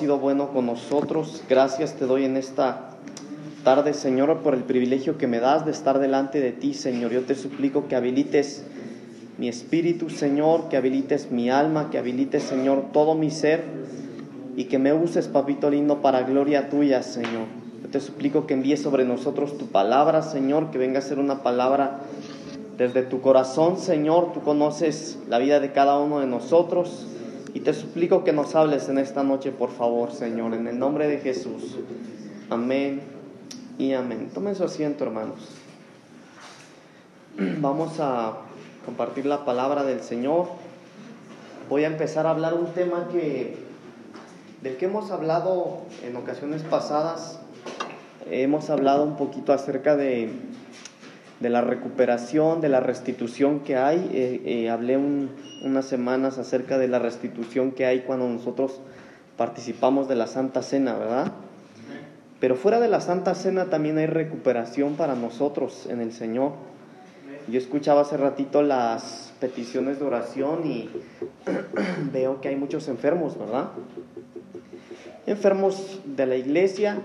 sido bueno con nosotros. Gracias te doy en esta tarde, Señor, por el privilegio que me das de estar delante de ti, Señor. Yo te suplico que habilites mi espíritu, Señor, que habilites mi alma, que habilites, Señor, todo mi ser y que me uses, papito lindo, para gloria tuya, Señor. Yo te suplico que envíes sobre nosotros tu palabra, Señor, que venga a ser una palabra desde tu corazón, Señor. Tú conoces la vida de cada uno de nosotros. Y te suplico que nos hables en esta noche, por favor, Señor, en el nombre de Jesús. Amén y amén. Tomen su asiento, hermanos. Vamos a compartir la palabra del Señor. Voy a empezar a hablar un tema que del que hemos hablado en ocasiones pasadas. Hemos hablado un poquito acerca de de la recuperación, de la restitución que hay. Eh, eh, hablé unas semanas acerca de la restitución que hay cuando nosotros participamos de la Santa Cena, ¿verdad? Pero fuera de la Santa Cena también hay recuperación para nosotros en el Señor. Yo escuchaba hace ratito las peticiones de oración y veo que hay muchos enfermos, ¿verdad? Enfermos de la iglesia,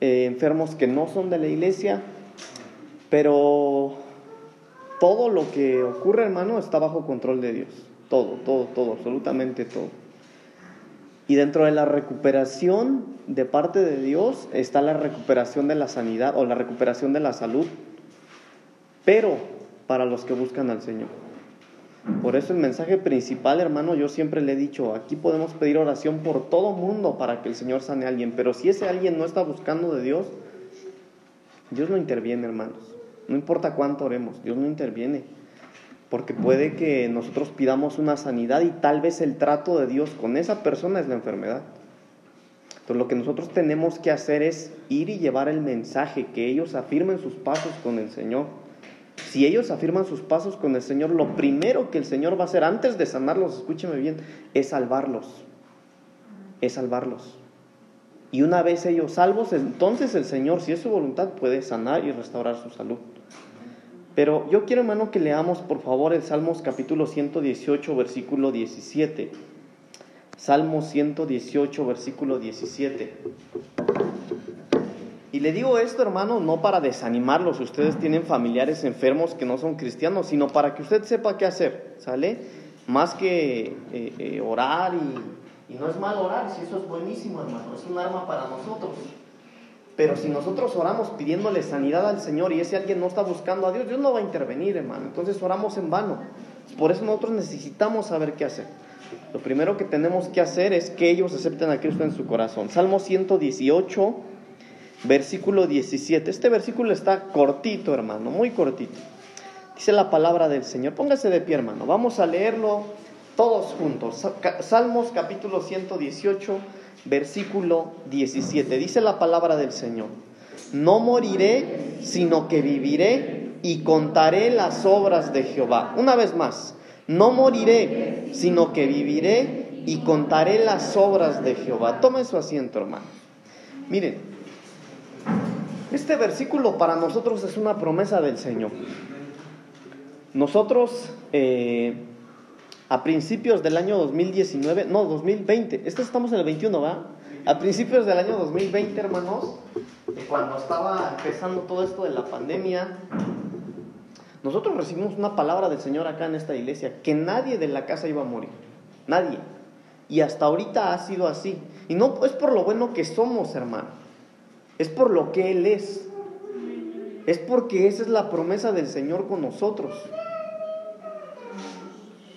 eh, enfermos que no son de la iglesia, pero todo lo que ocurre, hermano, está bajo control de Dios. Todo, todo, todo, absolutamente todo. Y dentro de la recuperación de parte de Dios está la recuperación de la sanidad o la recuperación de la salud, pero para los que buscan al Señor. Por eso el mensaje principal, hermano, yo siempre le he dicho, aquí podemos pedir oración por todo mundo para que el Señor sane a alguien, pero si ese alguien no está buscando de Dios, Dios no interviene, hermanos. No importa cuánto oremos, Dios no interviene. Porque puede que nosotros pidamos una sanidad y tal vez el trato de Dios con esa persona es la enfermedad. Entonces lo que nosotros tenemos que hacer es ir y llevar el mensaje, que ellos afirmen sus pasos con el Señor. Si ellos afirman sus pasos con el Señor, lo primero que el Señor va a hacer antes de sanarlos, escúcheme bien, es salvarlos. Es salvarlos. Y una vez ellos salvos, entonces el Señor, si es su voluntad, puede sanar y restaurar su salud. Pero yo quiero, hermano, que leamos por favor el Salmos capítulo 118, versículo 17. Salmos 118, versículo 17. Y le digo esto, hermano, no para desanimarlos, ustedes tienen familiares enfermos que no son cristianos, sino para que usted sepa qué hacer, ¿sale? Más que eh, eh, orar y, y no es mal orar, si eso es buenísimo, hermano, es un arma para nosotros. Pero si nosotros oramos pidiéndole sanidad al Señor y ese alguien no está buscando a Dios, Dios no va a intervenir, hermano. Entonces oramos en vano. Por eso nosotros necesitamos saber qué hacer. Lo primero que tenemos que hacer es que ellos acepten a Cristo en su corazón. Salmo 118, versículo 17. Este versículo está cortito, hermano, muy cortito. Dice la palabra del Señor. Póngase de pie, hermano. Vamos a leerlo todos juntos. Salmos capítulo 118 versículo 17. Dice la palabra del Señor, no moriré, sino que viviré y contaré las obras de Jehová. Una vez más, no moriré, sino que viviré y contaré las obras de Jehová. Tome su asiento, hermano. Miren, este versículo para nosotros es una promesa del Señor. Nosotros eh, a principios del año 2019, no, 2020, esto estamos en el 21, ¿va? A principios del año 2020, hermanos, cuando estaba empezando todo esto de la pandemia, nosotros recibimos una palabra del Señor acá en esta iglesia, que nadie de la casa iba a morir, nadie. Y hasta ahorita ha sido así. Y no es por lo bueno que somos, hermano, es por lo que Él es. Es porque esa es la promesa del Señor con nosotros.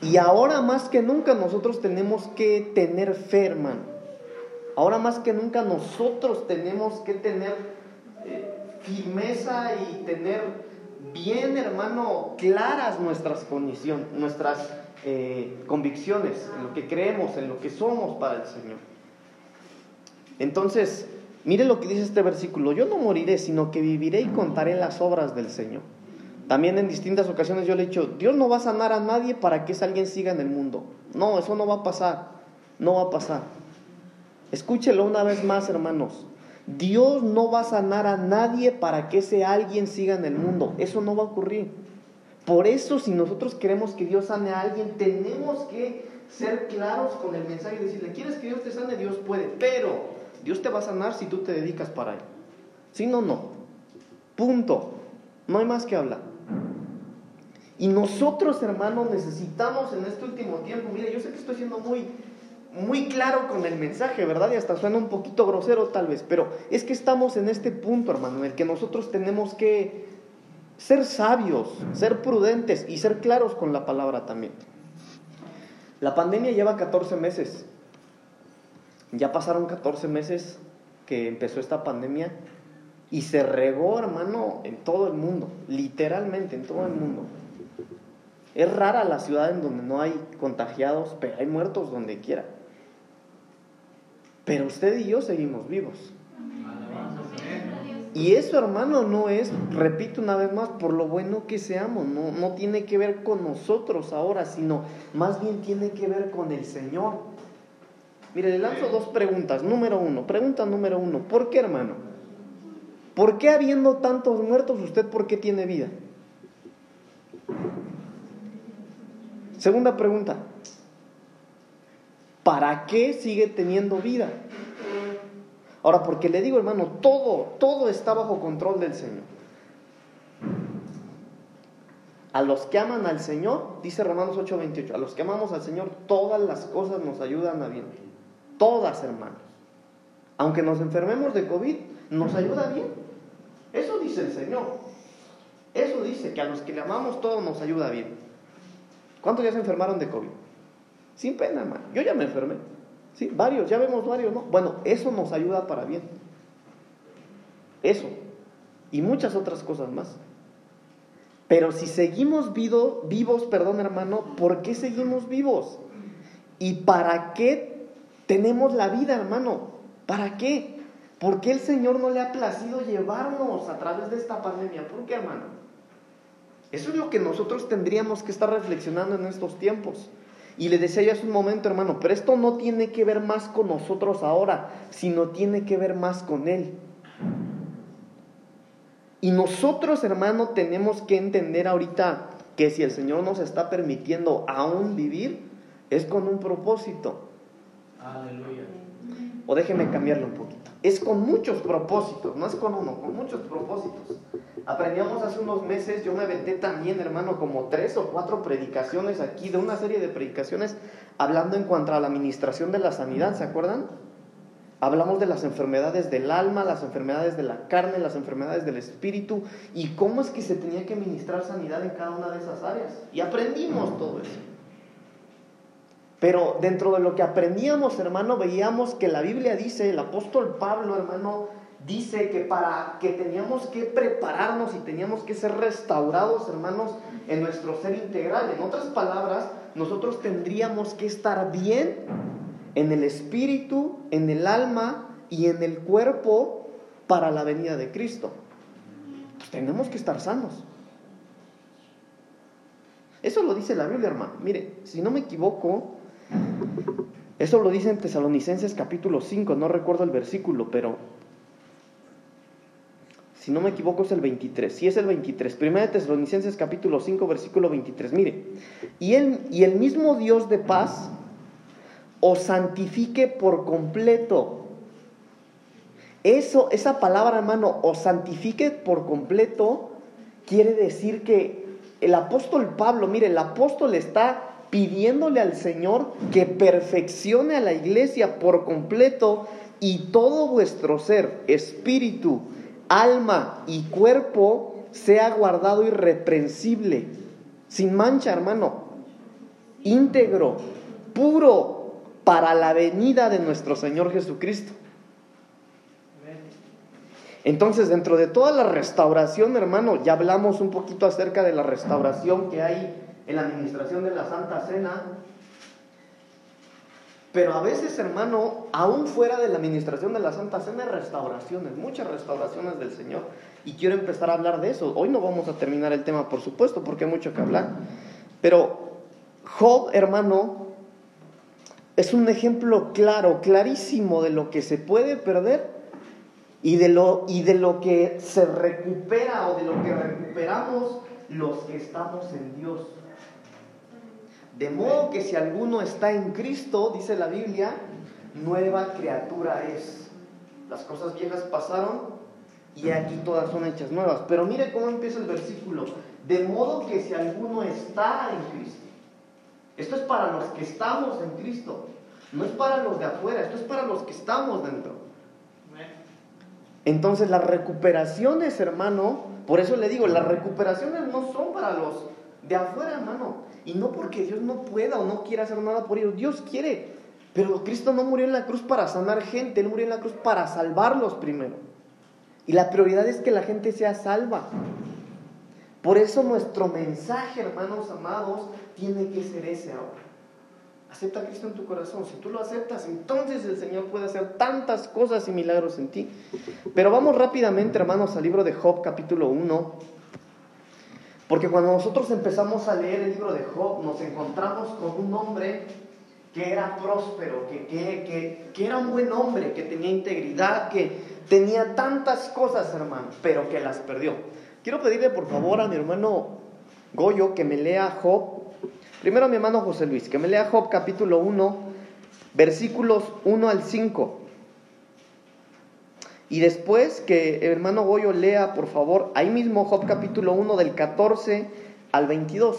Y ahora más que nunca nosotros tenemos que tener fe, hermano. Ahora más que nunca nosotros tenemos que tener eh, firmeza y tener bien, hermano, claras nuestras condiciones, nuestras eh, convicciones, en lo que creemos, en lo que somos para el Señor. Entonces, mire lo que dice este versículo, yo no moriré, sino que viviré y contaré las obras del Señor. También en distintas ocasiones yo le he dicho, Dios no va a sanar a nadie para que ese alguien siga en el mundo. No, eso no va a pasar. No va a pasar. Escúchelo una vez más, hermanos. Dios no va a sanar a nadie para que ese alguien siga en el mundo. Eso no va a ocurrir. Por eso, si nosotros queremos que Dios sane a alguien, tenemos que ser claros con el mensaje y decirle, ¿quieres que Dios te sane? Dios puede, pero Dios te va a sanar si tú te dedicas para Él. Si no, no. Punto. No hay más que hablar. Y nosotros, hermanos, necesitamos en este último tiempo, mire, yo sé que estoy siendo muy, muy claro con el mensaje, ¿verdad? Y hasta suena un poquito grosero tal vez, pero es que estamos en este punto, hermano, en el que nosotros tenemos que ser sabios, ser prudentes y ser claros con la palabra también. La pandemia lleva 14 meses. Ya pasaron 14 meses que empezó esta pandemia y se regó, hermano, en todo el mundo, literalmente en todo el mundo. Es rara la ciudad en donde no hay contagiados, pero hay muertos donde quiera. Pero usted y yo seguimos vivos. Y eso, hermano, no es, repito una vez más, por lo bueno que seamos, no, no tiene que ver con nosotros ahora, sino más bien tiene que ver con el Señor. Mire, le lanzo dos preguntas. Número uno, pregunta número uno, ¿por qué, hermano? ¿Por qué habiendo tantos muertos usted por qué tiene vida? Segunda pregunta, ¿para qué sigue teniendo vida? Ahora, porque le digo, hermano, todo, todo está bajo control del Señor. A los que aman al Señor, dice Romanos 8:28, a los que amamos al Señor, todas las cosas nos ayudan a bien. Todas, hermanos. Aunque nos enfermemos de COVID, nos ayuda bien. Eso dice el Señor. Eso dice que a los que le amamos todo nos ayuda bien. ¿Cuántos ya se enfermaron de COVID? Sin pena, hermano. Yo ya me enfermé. Sí, varios, ya vemos varios, ¿no? Bueno, eso nos ayuda para bien. Eso. Y muchas otras cosas más. Pero si seguimos vivos, perdón hermano, ¿por qué seguimos vivos? ¿Y para qué tenemos la vida, hermano? ¿Para qué? ¿Por qué el Señor no le ha placido llevarnos a través de esta pandemia? ¿Por qué, hermano? Eso es lo que nosotros tendríamos que estar reflexionando en estos tiempos. Y le decía yo hace un momento, hermano, pero esto no tiene que ver más con nosotros ahora, sino tiene que ver más con Él. Y nosotros, hermano, tenemos que entender ahorita que si el Señor nos está permitiendo aún vivir, es con un propósito. Aleluya. O déjeme cambiarlo un poquito. Es con muchos propósitos, no es con uno, con muchos propósitos. Aprendíamos hace unos meses, yo me aventé también, hermano, como tres o cuatro predicaciones aquí, de una serie de predicaciones, hablando en cuanto a la administración de la sanidad, ¿se acuerdan? Hablamos de las enfermedades del alma, las enfermedades de la carne, las enfermedades del espíritu y cómo es que se tenía que ministrar sanidad en cada una de esas áreas. Y aprendimos todo eso. Pero dentro de lo que aprendíamos, hermano, veíamos que la Biblia dice, el apóstol Pablo, hermano, dice que para que teníamos que prepararnos y teníamos que ser restaurados, hermanos, en nuestro ser integral. En otras palabras, nosotros tendríamos que estar bien en el espíritu, en el alma y en el cuerpo para la venida de Cristo. Pues tenemos que estar sanos. Eso lo dice la Biblia, hermano. Mire, si no me equivoco, eso lo dice en Tesalonicenses capítulo 5, no recuerdo el versículo, pero si no me equivoco es el 23, si es el 23, Primera de Tesalonicenses capítulo 5, versículo 23, mire, y el, y el mismo Dios de paz os santifique por completo. Eso, esa palabra, hermano, os santifique por completo, quiere decir que el apóstol Pablo, mire, el apóstol está pidiéndole al Señor que perfeccione a la iglesia por completo y todo vuestro ser, espíritu, alma y cuerpo sea guardado irreprensible, sin mancha, hermano, íntegro, puro para la venida de nuestro Señor Jesucristo. Entonces, dentro de toda la restauración, hermano, ya hablamos un poquito acerca de la restauración que hay en la administración de la Santa Cena, pero a veces, hermano, aún fuera de la administración de la Santa Cena hay restauraciones, muchas restauraciones del Señor. Y quiero empezar a hablar de eso. Hoy no vamos a terminar el tema, por supuesto, porque hay mucho que hablar. Pero Job, hermano, es un ejemplo claro, clarísimo de lo que se puede perder y de lo, y de lo que se recupera o de lo que recuperamos los que estamos en Dios. De modo que si alguno está en Cristo, dice la Biblia, nueva criatura es. Las cosas viejas pasaron y aquí todas son hechas nuevas. Pero mire cómo empieza el versículo. De modo que si alguno está en Cristo. Esto es para los que estamos en Cristo. No es para los de afuera, esto es para los que estamos dentro. Entonces las recuperaciones, hermano, por eso le digo, las recuperaciones no son para los de afuera, hermano. Y no porque Dios no pueda o no quiera hacer nada por ellos. Dios quiere. Pero Cristo no murió en la cruz para sanar gente, Él murió en la cruz para salvarlos primero. Y la prioridad es que la gente sea salva. Por eso nuestro mensaje, hermanos amados, tiene que ser ese ahora. Acepta a Cristo en tu corazón. Si tú lo aceptas, entonces el Señor puede hacer tantas cosas y milagros en ti. Pero vamos rápidamente, hermanos, al libro de Job, capítulo 1. Porque cuando nosotros empezamos a leer el libro de Job, nos encontramos con un hombre que era próspero, que, que, que, era un buen hombre, que tenía integridad, que tenía tantas cosas, hermano, pero que las perdió. Quiero pedirle por favor a mi hermano Goyo que me lea Job Primero mi hermano José Luis, que me lea Job capítulo 1, versículos 1 al 5. Y después que el hermano Goyo lea, por favor, ahí mismo Job capítulo 1 del 14 al 22.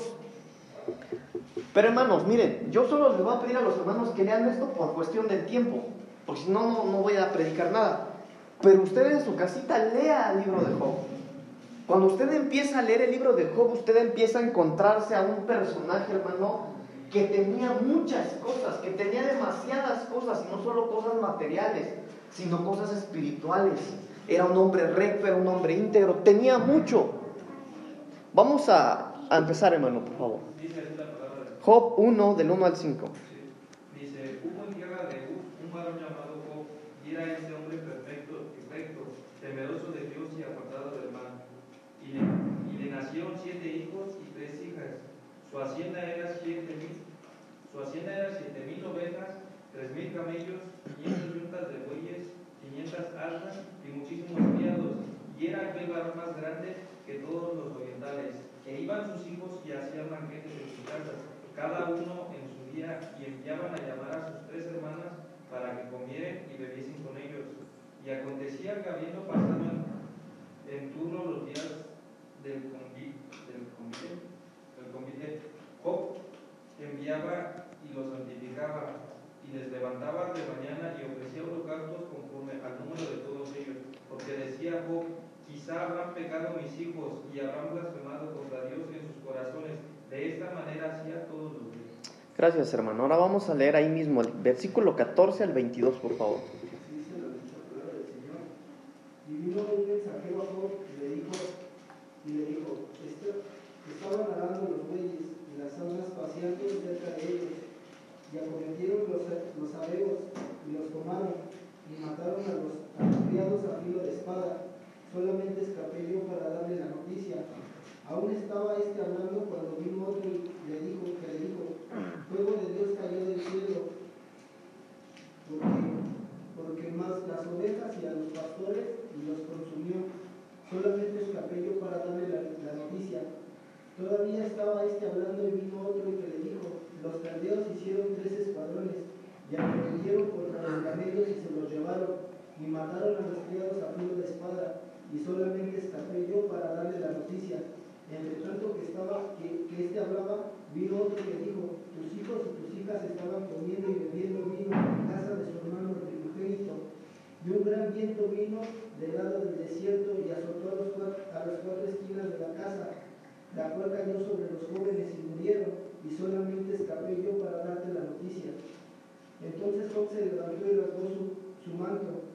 Pero hermanos, miren, yo solo les voy a pedir a los hermanos que lean esto por cuestión del tiempo, porque si no, no voy a predicar nada. Pero ustedes en su casita lea el libro de Job. Cuando usted empieza a leer el libro de Job, usted empieza a encontrarse a un personaje, hermano, que tenía muchas cosas, que tenía demasiadas cosas, y no solo cosas materiales, sino cosas espirituales. Era un hombre recto, era un hombre íntegro, tenía mucho. Vamos a, empezar, hermano, por favor. Job 1, del 1 al 5. Dice, hubo en tierra de un llamado Job, y era este hombre perfecto temeroso de Dios y apartado del Su hacienda era siete mil, su hacienda era siete mil ovejas, tres mil camellos, de bueyes, 500 asnas y muchísimos criados, y era aquel varón más grande que todos los orientales, que iban sus hijos y hacían banquetes en sus casas, cada uno en su día, y enviaban a llamar a sus tres hermanas para que comieran y bebiesen con ellos. Y acontecía que habiendo pasado en, en turno los días del convite, del convite, del convite Job enviaba y los santificaba y les levantaba de mañana y ofrecía holocaustos conforme al número de todos ellos, porque decía Job, quizá habrán pecado mis hijos y habrán blasfemado contra Dios en sus corazones. De esta manera hacía todos los días. Gracias, hermano. Ahora vamos a leer ahí mismo el versículo 14 al 22, por favor. Y vino un mensajero a Job y le dijo, y le dijo, estaban arando los bueyes y las asnas paseando cerca de ellos, y acometieron los, los abeos y los tomaron, y mataron a los, criados a filo de espada. Solamente escapé yo para darle la noticia. Aún estaba este hablando cuando vino otro y le dijo, que le dijo, fuego de Dios cayó del cielo, porque, porque más las ovejas y a los pastores y los consumió Solamente escapé yo para darle la, noticia. Todavía estaba este hablando y vino otro y que le dijo, los caldeos hicieron tres escuadrones y arremetieron contra los camellos y se los llevaron y mataron a los criados a filo de espada y solamente escapé yo para darle la noticia. Entre tanto que estaba, que, que este hablaba, vino otro que dijo, tus hijos y tus hijas estaban comiendo y bebiendo vino en casa de su hermano primogénito y un gran viento vino del lado del desierto y azotó a, los cuatro, a las cuatro esquinas de la casa, la cual cayó sobre los jóvenes y murieron, y solamente escapé yo para darte la noticia. Entonces Job se levantó y rasgó su, su manto,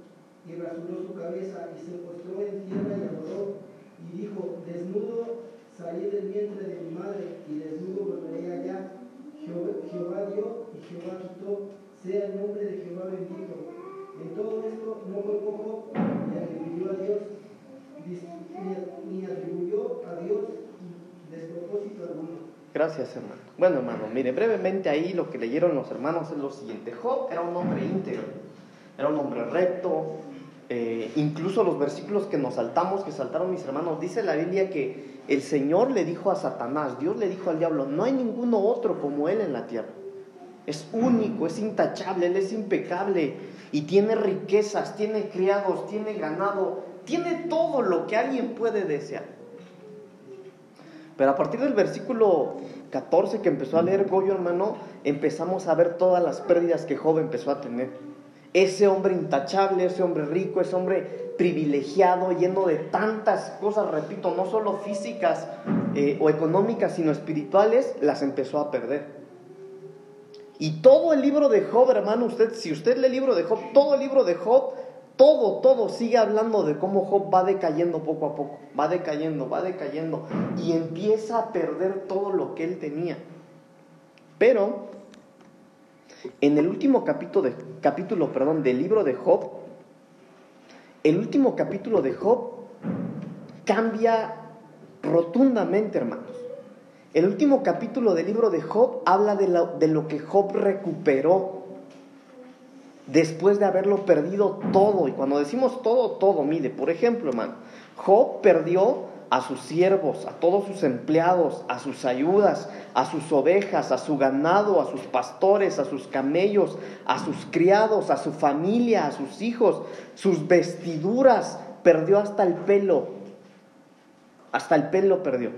y rasuró su cabeza, y se postró en tierra y adoró, y dijo, desnudo salí del vientre de mi madre, y desnudo volveré allá. Jehová, Jehová dio y Jehová quitó, sea el nombre de Jehová bendito. En todo esto no fue poco ni atribuyó a Dios, ni, atribuyó a Dios despropósito alguno. Gracias, hermano. Bueno, hermano, mire, brevemente ahí lo que leyeron los hermanos es lo siguiente. Job era un hombre íntegro, era un hombre recto, eh, incluso los versículos que nos saltamos, que saltaron mis hermanos, dice la Biblia que el Señor le dijo a Satanás, Dios le dijo al diablo, no hay ninguno otro como Él en la tierra. Es único, es intachable, Él es impecable y tiene riquezas, tiene criados, tiene ganado, tiene todo lo que alguien puede desear. Pero a partir del versículo 14 que empezó a leer Goyo, hermano, empezamos a ver todas las pérdidas que Job empezó a tener. Ese hombre intachable, ese hombre rico, ese hombre privilegiado, lleno de tantas cosas, repito, no solo físicas eh, o económicas, sino espirituales, las empezó a perder. Y todo el libro de Job, hermano, usted, si usted lee el libro de Job, todo el libro de Job, todo, todo sigue hablando de cómo Job va decayendo poco a poco, va decayendo, va decayendo, y empieza a perder todo lo que él tenía. Pero, en el último capítulo, capítulo perdón, del libro de Job, el último capítulo de Job cambia rotundamente, hermanos. El último capítulo del libro de Job habla de de lo que Job recuperó después de haberlo perdido todo. Y cuando decimos todo, todo, mire, por ejemplo, hermano, Job perdió a sus siervos, a todos sus empleados, a sus ayudas, a sus ovejas, a su ganado, a sus pastores, a sus camellos, a sus criados, a su familia, a sus hijos, sus vestiduras, perdió hasta el pelo, hasta el pelo perdió.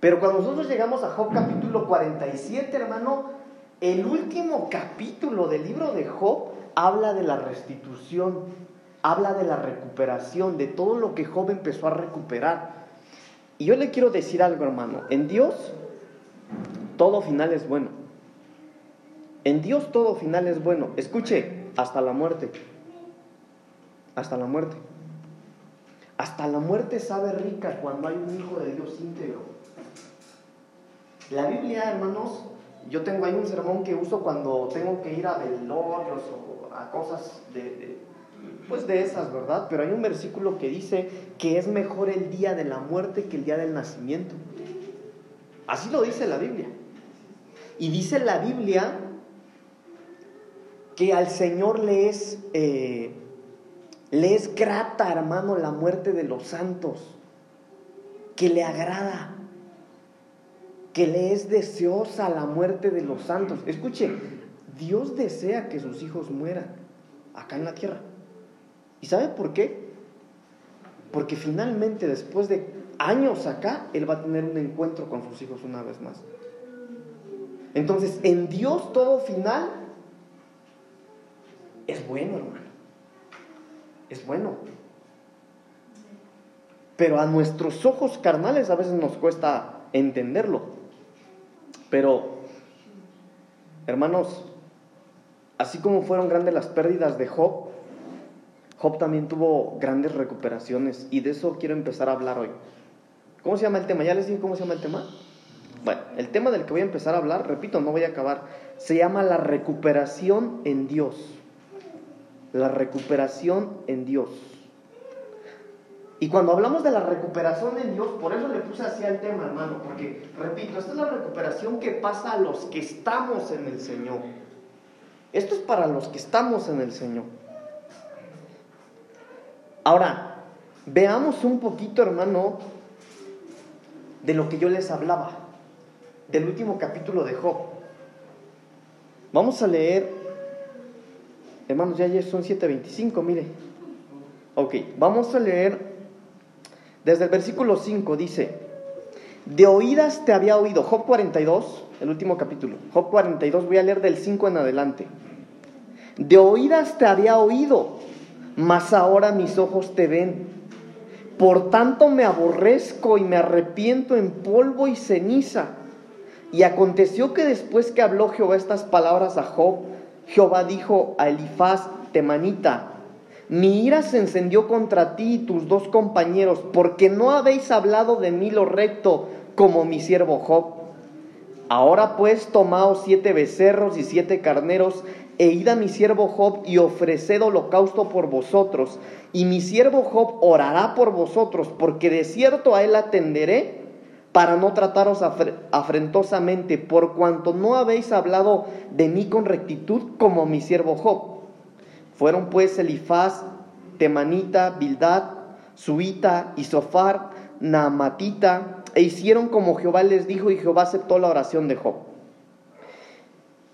Pero cuando nosotros llegamos a Job capítulo 47, hermano, el último capítulo del libro de Job habla de la restitución, habla de la recuperación, de todo lo que Job empezó a recuperar. Y yo le quiero decir algo, hermano, en Dios todo final es bueno. En Dios todo final es bueno. Escuche, hasta la muerte. Hasta la muerte. Hasta la muerte sabe rica cuando hay un hijo de Dios íntegro. La Biblia, hermanos, yo tengo ahí un sermón que uso cuando tengo que ir a velorios o a cosas de, pues de esas, ¿verdad? Pero hay un versículo que dice que es mejor el día de la muerte que el día del nacimiento. Así lo dice la Biblia. Y dice la Biblia que al Señor le es, eh, le es grata, hermano, la muerte de los santos, que le agrada que le es deseosa la muerte de los santos. Escuche, Dios desea que sus hijos mueran acá en la tierra. ¿Y sabe por qué? Porque finalmente, después de años acá, Él va a tener un encuentro con sus hijos una vez más. Entonces, en Dios todo final es bueno, hermano. Es bueno. Pero a nuestros ojos carnales a veces nos cuesta entenderlo. Pero, hermanos, así como fueron grandes las pérdidas de Job, Job también tuvo grandes recuperaciones y de eso quiero empezar a hablar hoy. ¿Cómo se llama el tema? ¿Ya les dije cómo se llama el tema? Bueno, el tema del que voy a empezar a hablar, repito, no voy a acabar, se llama la recuperación en Dios. La recuperación en Dios. Y cuando hablamos de la recuperación en Dios, por eso le puse así al tema, hermano, porque, repito, esta es la recuperación que pasa a los que estamos en el Señor. Esto es para los que estamos en el Señor. Ahora, veamos un poquito, hermano, de lo que yo les hablaba, del último capítulo de Job. Vamos a leer, hermanos, ya son 7.25, mire. Ok, vamos a leer desde el versículo 5 dice, de oídas te había oído, Job 42, el último capítulo, Job 42, voy a leer del 5 en adelante. De oídas te había oído, mas ahora mis ojos te ven. Por tanto me aborrezco y me arrepiento en polvo y ceniza. Y aconteció que después que habló Jehová estas palabras a Job, Jehová dijo a Elifaz temanita, mi ira se encendió contra ti y tus dos compañeros, porque no habéis hablado de mí lo recto como mi siervo Job. Ahora pues tomaos siete becerros y siete carneros, e id a mi siervo Job y ofreced holocausto por vosotros, y mi siervo Job orará por vosotros, porque de cierto a él atenderé para no trataros afrentosamente, por cuanto no habéis hablado de mí con rectitud como mi siervo Job. Fueron pues Elifaz, Temanita, Bildad, Suita, Isofar, Naamatita, e hicieron como Jehová les dijo y Jehová aceptó la oración de Job.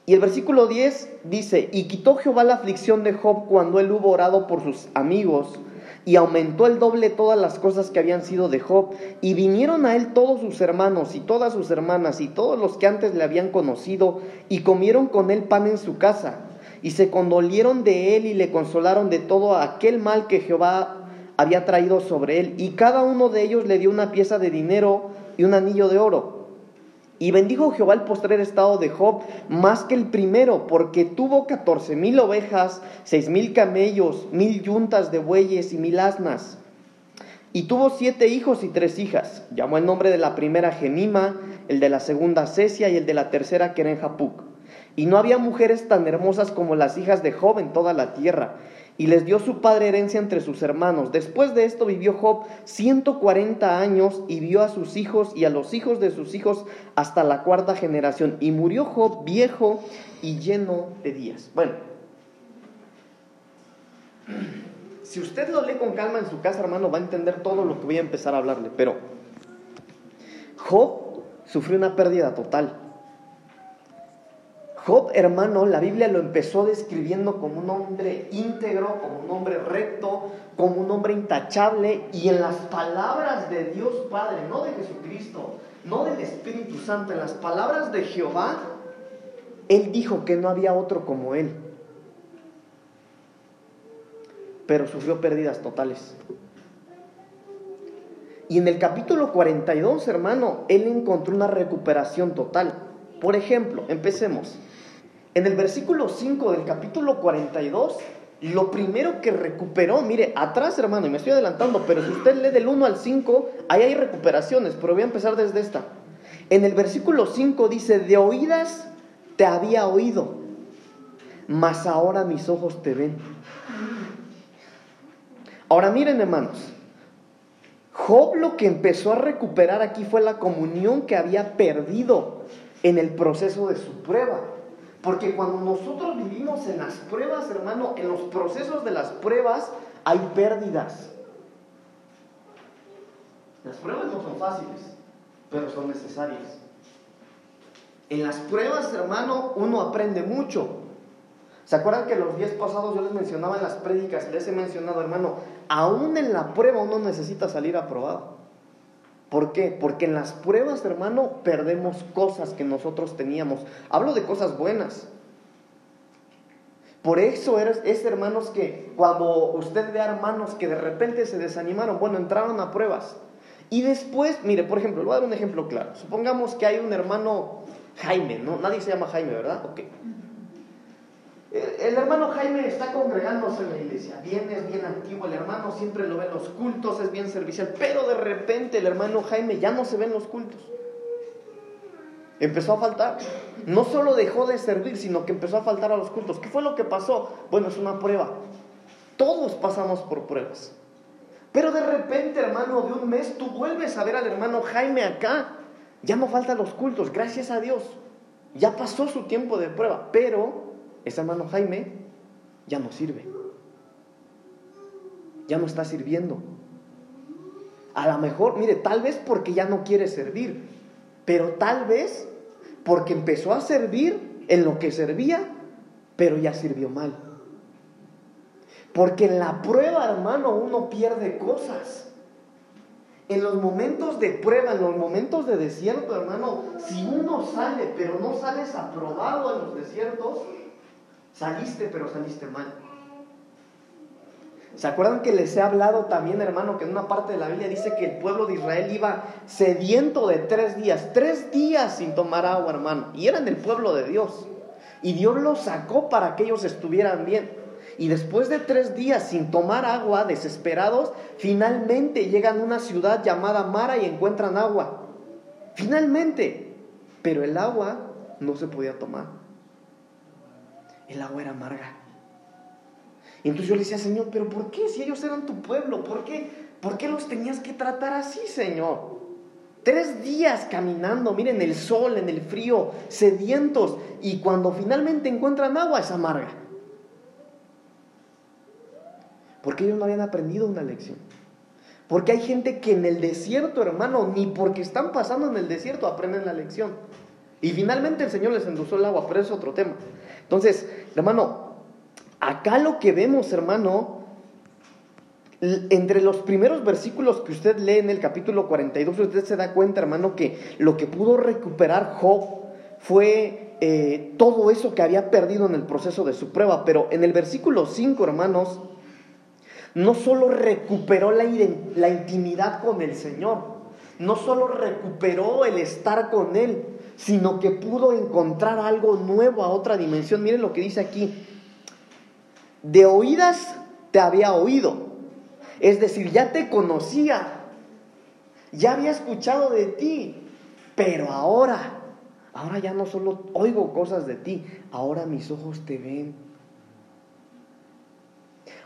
Y el versículo 10 dice, y quitó Jehová la aflicción de Job cuando él hubo orado por sus amigos, y aumentó el doble todas las cosas que habían sido de Job, y vinieron a él todos sus hermanos y todas sus hermanas y todos los que antes le habían conocido, y comieron con él pan en su casa, y se condolieron de él y le consolaron de todo aquel mal que Jehová había traído sobre él, y cada uno de ellos le dio una pieza de dinero y un anillo de oro. Y bendijo Jehová el postrer estado de Job más que el primero, porque tuvo catorce mil ovejas, seis mil camellos, mil yuntas de bueyes y mil asnas. Y tuvo siete hijos y tres hijas. Llamó el nombre de la primera Gemima, el de la segunda Cesia y el de la tercera Kerenjapuc. Y no había mujeres tan hermosas como las hijas de Job en toda la tierra y les dio su padre herencia entre sus hermanos. Después de esto vivió Job 140 años y vio a sus hijos y a los hijos de sus hijos hasta la cuarta generación. Y murió Job viejo y lleno de días. Bueno, si usted lo lee con calma en su casa, hermano, va a entender todo lo que voy a empezar a hablarle. Pero Job sufrió una pérdida total. Job, hermano, la Biblia lo empezó describiendo como un hombre íntegro, como un hombre recto, como un hombre intachable. Y en las palabras de Dios Padre, no de Jesucristo, no del Espíritu Santo, en las palabras de Jehová, Él dijo que no había otro como Él. Pero sufrió pérdidas totales. Y en el capítulo 42, hermano, Él encontró una recuperación total. Por ejemplo, empecemos. En el versículo 5 del capítulo 42, lo primero que recuperó, mire, atrás hermano, y me estoy adelantando, pero si usted lee del 1 al 5, ahí hay recuperaciones, pero voy a empezar desde esta. En el versículo 5 dice, de oídas te había oído, mas ahora mis ojos te ven. Ahora miren hermanos, Job lo que empezó a recuperar aquí fue la comunión que había perdido en el proceso de su prueba. Porque cuando nosotros vivimos en las pruebas, hermano, en los procesos de las pruebas hay pérdidas. Las pruebas no son fáciles, pero son necesarias. En las pruebas, hermano, uno aprende mucho. ¿Se acuerdan que los días pasados yo les mencionaba en las prédicas, les he mencionado, hermano, aún en la prueba uno necesita salir aprobado? ¿Por qué? Porque en las pruebas, hermano, perdemos cosas que nosotros teníamos. Hablo de cosas buenas. Por eso es, hermanos, que cuando usted ve a hermanos que de repente se desanimaron, bueno, entraron a pruebas. Y después, mire, por ejemplo, le voy a dar un ejemplo claro. Supongamos que hay un hermano Jaime, ¿no? Nadie se llama Jaime, ¿verdad? Ok. El hermano Jaime está congregándose en la iglesia, bien es bien antiguo, el hermano siempre lo ve en los cultos, es bien servicial, pero de repente el hermano Jaime ya no se ve en los cultos. Empezó a faltar. No solo dejó de servir, sino que empezó a faltar a los cultos. ¿Qué fue lo que pasó? Bueno, es una prueba. Todos pasamos por pruebas. Pero de repente, hermano, de un mes tú vuelves a ver al hermano Jaime acá. Ya no faltan los cultos, gracias a Dios. Ya pasó su tiempo de prueba, pero ese hermano Jaime ya no sirve. Ya no está sirviendo. A lo mejor, mire, tal vez porque ya no quiere servir, pero tal vez porque empezó a servir en lo que servía, pero ya sirvió mal. Porque en la prueba, hermano, uno pierde cosas. En los momentos de prueba, en los momentos de desierto, hermano, si uno sale, pero no sales aprobado en los desiertos, Saliste, pero saliste mal. ¿Se acuerdan que les he hablado también, hermano, que en una parte de la Biblia dice que el pueblo de Israel iba sediento de tres días, tres días sin tomar agua, hermano, y eran el pueblo de Dios. Y Dios los sacó para que ellos estuvieran bien. Y después de tres días sin tomar agua, desesperados, finalmente llegan a una ciudad llamada Mara y encuentran agua. Finalmente. Pero el agua no se podía tomar el agua era amarga. Y entonces yo le decía, Señor, pero ¿por qué? Si ellos eran tu pueblo, ¿por qué? ¿Por qué los tenías que tratar así, Señor? Tres días caminando, miren el sol, en el frío, sedientos, y cuando finalmente encuentran agua es amarga. Porque ellos no habían aprendido una lección. Porque hay gente que en el desierto, hermano, ni porque están pasando en el desierto aprenden la lección. Y finalmente el Señor les endulzó el agua, pero es otro tema. Entonces, hermano, acá lo que vemos, hermano, entre los primeros versículos que usted lee en el capítulo 42, usted se da cuenta, hermano, que lo que pudo recuperar Job fue eh, todo eso que había perdido en el proceso de su prueba. Pero en el versículo 5, hermanos, no solo recuperó la, la intimidad con el Señor, no solo recuperó el estar con Él, sino que pudo encontrar algo nuevo a otra dimensión. Miren lo que dice aquí. De oídas te había oído. Es decir, ya te conocía. Ya había escuchado de ti. Pero ahora, ahora ya no solo oigo cosas de ti, ahora mis ojos te ven.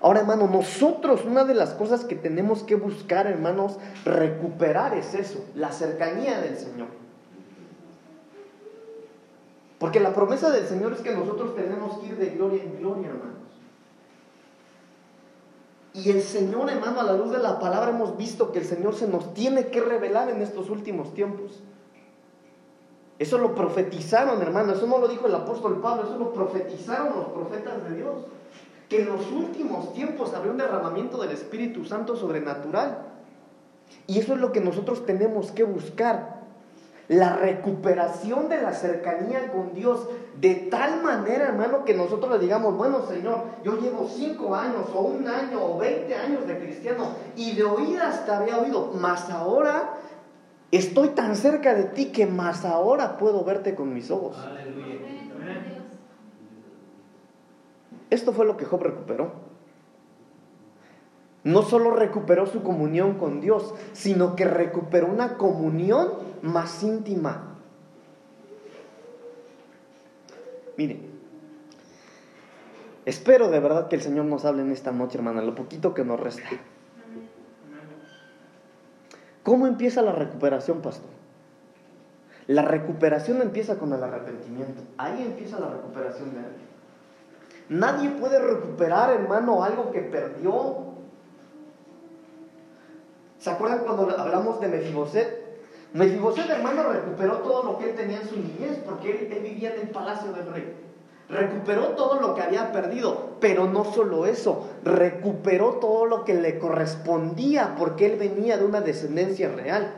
Ahora, hermano, nosotros una de las cosas que tenemos que buscar, hermanos, recuperar es eso, la cercanía del Señor. Porque la promesa del Señor es que nosotros tenemos que ir de gloria en gloria, hermanos. Y el Señor, hermano, a la luz de la palabra hemos visto que el Señor se nos tiene que revelar en estos últimos tiempos. Eso lo profetizaron, hermano, eso no lo dijo el apóstol Pablo, eso lo profetizaron los profetas de Dios que en los últimos tiempos habría un derramamiento del Espíritu Santo sobrenatural. Y eso es lo que nosotros tenemos que buscar. La recuperación de la cercanía con Dios de tal manera, hermano, que nosotros le digamos, bueno Señor, yo llevo cinco años o un año o veinte años de cristiano y de oídas te había oído, más ahora estoy tan cerca de ti que más ahora puedo verte con mis ojos. Aleluya. Esto fue lo que Job recuperó. No solo recuperó su comunión con Dios, sino que recuperó una comunión más íntima. Mire, espero de verdad que el Señor nos hable en esta noche, hermana, lo poquito que nos resta. ¿Cómo empieza la recuperación, pastor? La recuperación empieza con el arrepentimiento. Ahí empieza la recuperación de alguien. Nadie puede recuperar, hermano, algo que perdió. ¿Se acuerdan cuando hablamos de Mefiboset? Mefiboset, hermano, recuperó todo lo que él tenía en su niñez, porque él, vivía en el palacio del rey. Recuperó todo lo que había perdido, pero no solo eso, recuperó todo lo que le correspondía, porque él venía de una descendencia real.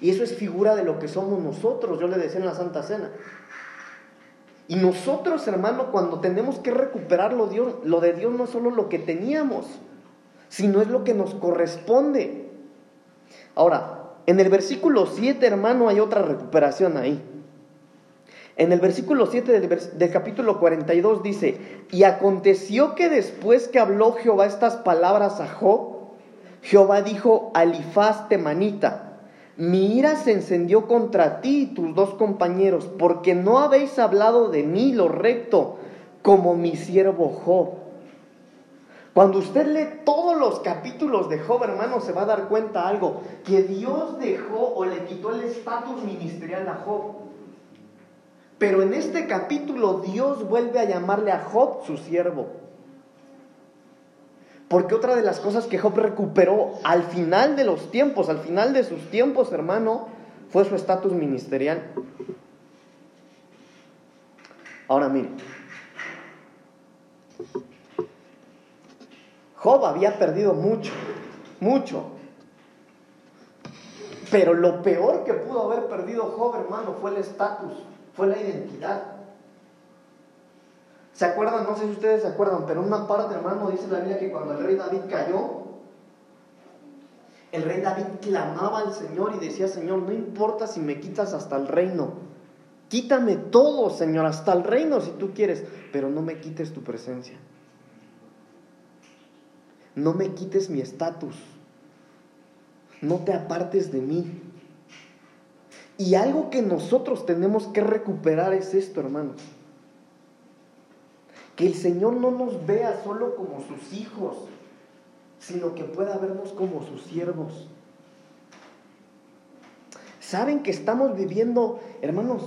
Y eso es figura de lo que somos nosotros, yo le decía en la Santa Cena. Y nosotros, hermano, cuando tenemos que recuperar lo, Dios, lo de Dios no es solo lo que teníamos, sino es lo que nos corresponde. Ahora, en el versículo 7, hermano, hay otra recuperación ahí. En el versículo 7 del, del, capítulo 42 dice, y aconteció que después que habló Jehová estas palabras a Job, Jehová dijo a Elifaz temanita, mi ira se encendió contra ti y tus dos compañeros, porque no habéis hablado de mí lo recto, como mi siervo Job. Cuando usted lee todos los capítulos de Job, hermano, se va a dar cuenta algo, que Dios dejó o le quitó el estatus ministerial a Job. Pero en este capítulo Dios vuelve a llamarle a Job su siervo. Porque otra de las cosas que Job recuperó al final de los tiempos, al final de sus tiempos, hermano, fue su estatus ministerial. Ahora miren, Job había perdido mucho, mucho. Pero lo peor que pudo haber perdido Job, hermano, fue el estatus, fue la identidad. ¿Se acuerdan? No sé si ustedes se acuerdan, pero una parte, hermano, dice la Biblia que cuando el rey David cayó, el rey David clamaba al Señor y decía, Señor, no importa si me quitas hasta el reino. Quítame todo, Señor, hasta el reino si tú quieres, pero no me quites tu presencia. No me quites mi estatus. No te apartes de mí. Y algo que nosotros tenemos que recuperar es esto, hermanos que el Señor no nos vea solo como sus hijos, sino que pueda vernos como sus siervos. Saben que estamos viviendo, hermanos,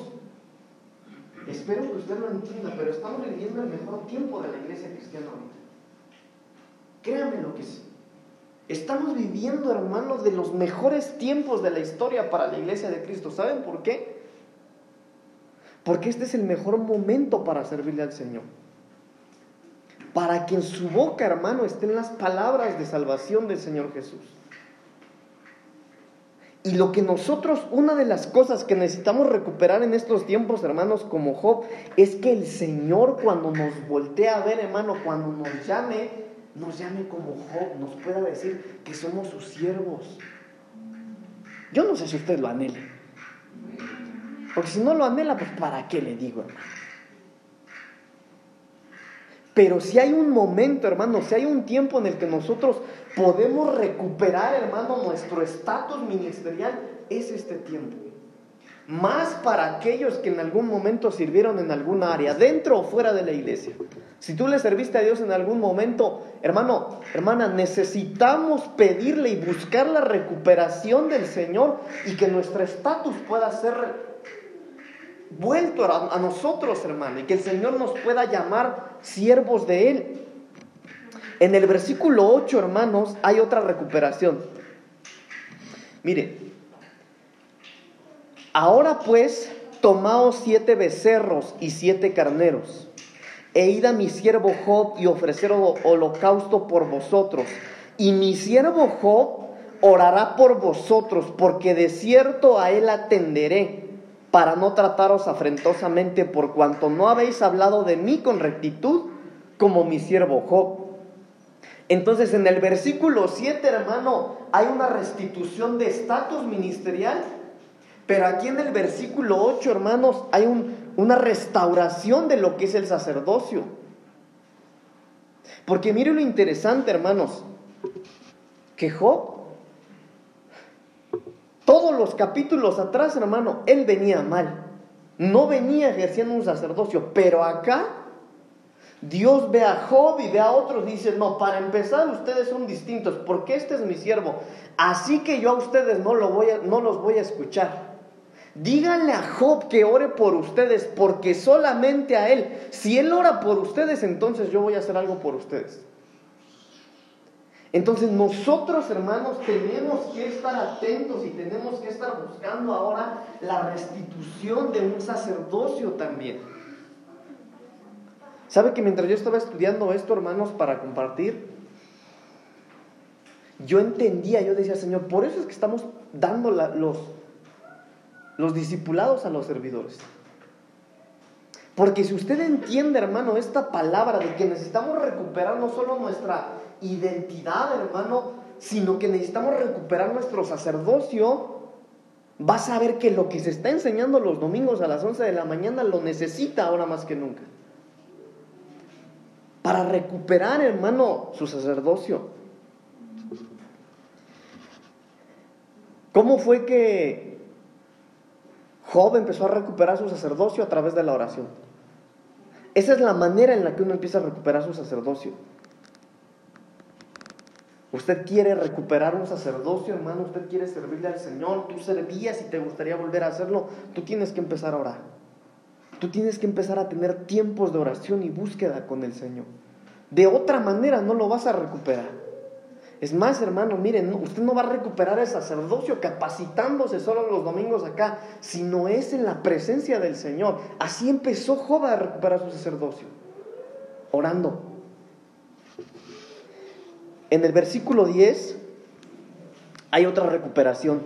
espero que usted lo entienda, pero estamos viviendo el mejor tiempo de la iglesia cristiana ahorita. Créanmelo, claro que sí. Estamos viviendo, hermanos, de los mejores tiempos de la historia para la iglesia de Cristo. ¿Saben por qué? Porque este es el mejor momento para servirle al Señor. Para que en su boca, hermano, estén las palabras de salvación del Señor Jesús. Y lo que nosotros, una de las cosas que necesitamos recuperar en estos tiempos, hermanos, como Job, es que el Señor cuando nos voltee a ver, hermano, cuando nos llame, nos llame como Job, nos pueda decir que somos sus siervos. Yo no sé si usted lo anhela. Porque si no lo anhela, pues ¿para qué le digo, hermano? Pero si hay un momento, hermano, si hay un tiempo en el que nosotros podemos recuperar, hermano, nuestro estatus ministerial, es este tiempo. Más para aquellos que en algún momento sirvieron en alguna área, dentro o fuera de la iglesia. Si tú le serviste a Dios en algún momento, hermano, hermana, necesitamos pedirle y buscar la recuperación del Señor y que nuestro estatus pueda ser vuelto a, nosotros, hermano, y que el Señor nos pueda llamar siervos de Él. En el versículo 8, hermanos, hay otra recuperación. Mire, ahora pues, tomaos siete becerros y siete carneros, e id a mi siervo Job y ofrecer holocausto por vosotros. Y mi siervo Job orará por vosotros, porque de cierto a él atenderé para no trataros afrentosamente por cuanto no habéis hablado de mí con rectitud como mi siervo Job. Entonces en el versículo 7, hermano, hay una restitución de estatus ministerial, pero aquí en el versículo 8, hermanos, hay una restauración de lo que es el sacerdocio. Porque mire lo interesante, hermanos, que Job todos los capítulos atrás, hermano, él venía mal. No venía ejerciendo un sacerdocio, pero acá Dios ve a Job y ve a otros y dice, no, para empezar ustedes son distintos, porque este es mi siervo. Así que yo a ustedes no, los voy a escuchar. Díganle a Job que ore por ustedes, porque solamente a él, si él ora por ustedes, entonces yo voy a hacer algo por ustedes. Entonces nosotros, hermanos, tenemos que estar atentos y tenemos que estar buscando ahora la restitución de un sacerdocio también. ¿Sabe que mientras yo estaba estudiando esto, hermanos, para compartir, yo entendía, yo decía, Señor, por eso es que estamos dando los, los discipulados a los servidores. Porque si usted entiende, hermano, esta palabra de que necesitamos recuperar no solo nuestra identidad, hermano, sino que necesitamos recuperar nuestro sacerdocio, vas a ver que lo que se está enseñando los domingos a las 11 de la mañana lo necesita ahora más que nunca. Para recuperar, hermano, su sacerdocio. ¿Cómo fue que Job empezó a recuperar su sacerdocio a través de la oración? Esa es la manera en la que uno empieza a recuperar su sacerdocio. Usted quiere recuperar un sacerdocio, hermano, usted quiere servirle al Señor, tú servías y te gustaría volver a hacerlo, tú tienes que empezar a orar. Tú tienes que empezar a tener tiempos de oración y búsqueda con el Señor. De otra manera no lo vas a recuperar. Es más, hermano, miren, usted no va a recuperar el sacerdocio capacitándose solo los domingos acá, sino es en la presencia del Señor. Así empezó Job a recuperar su sacerdocio, orando, en el versículo 10 hay otra recuperación.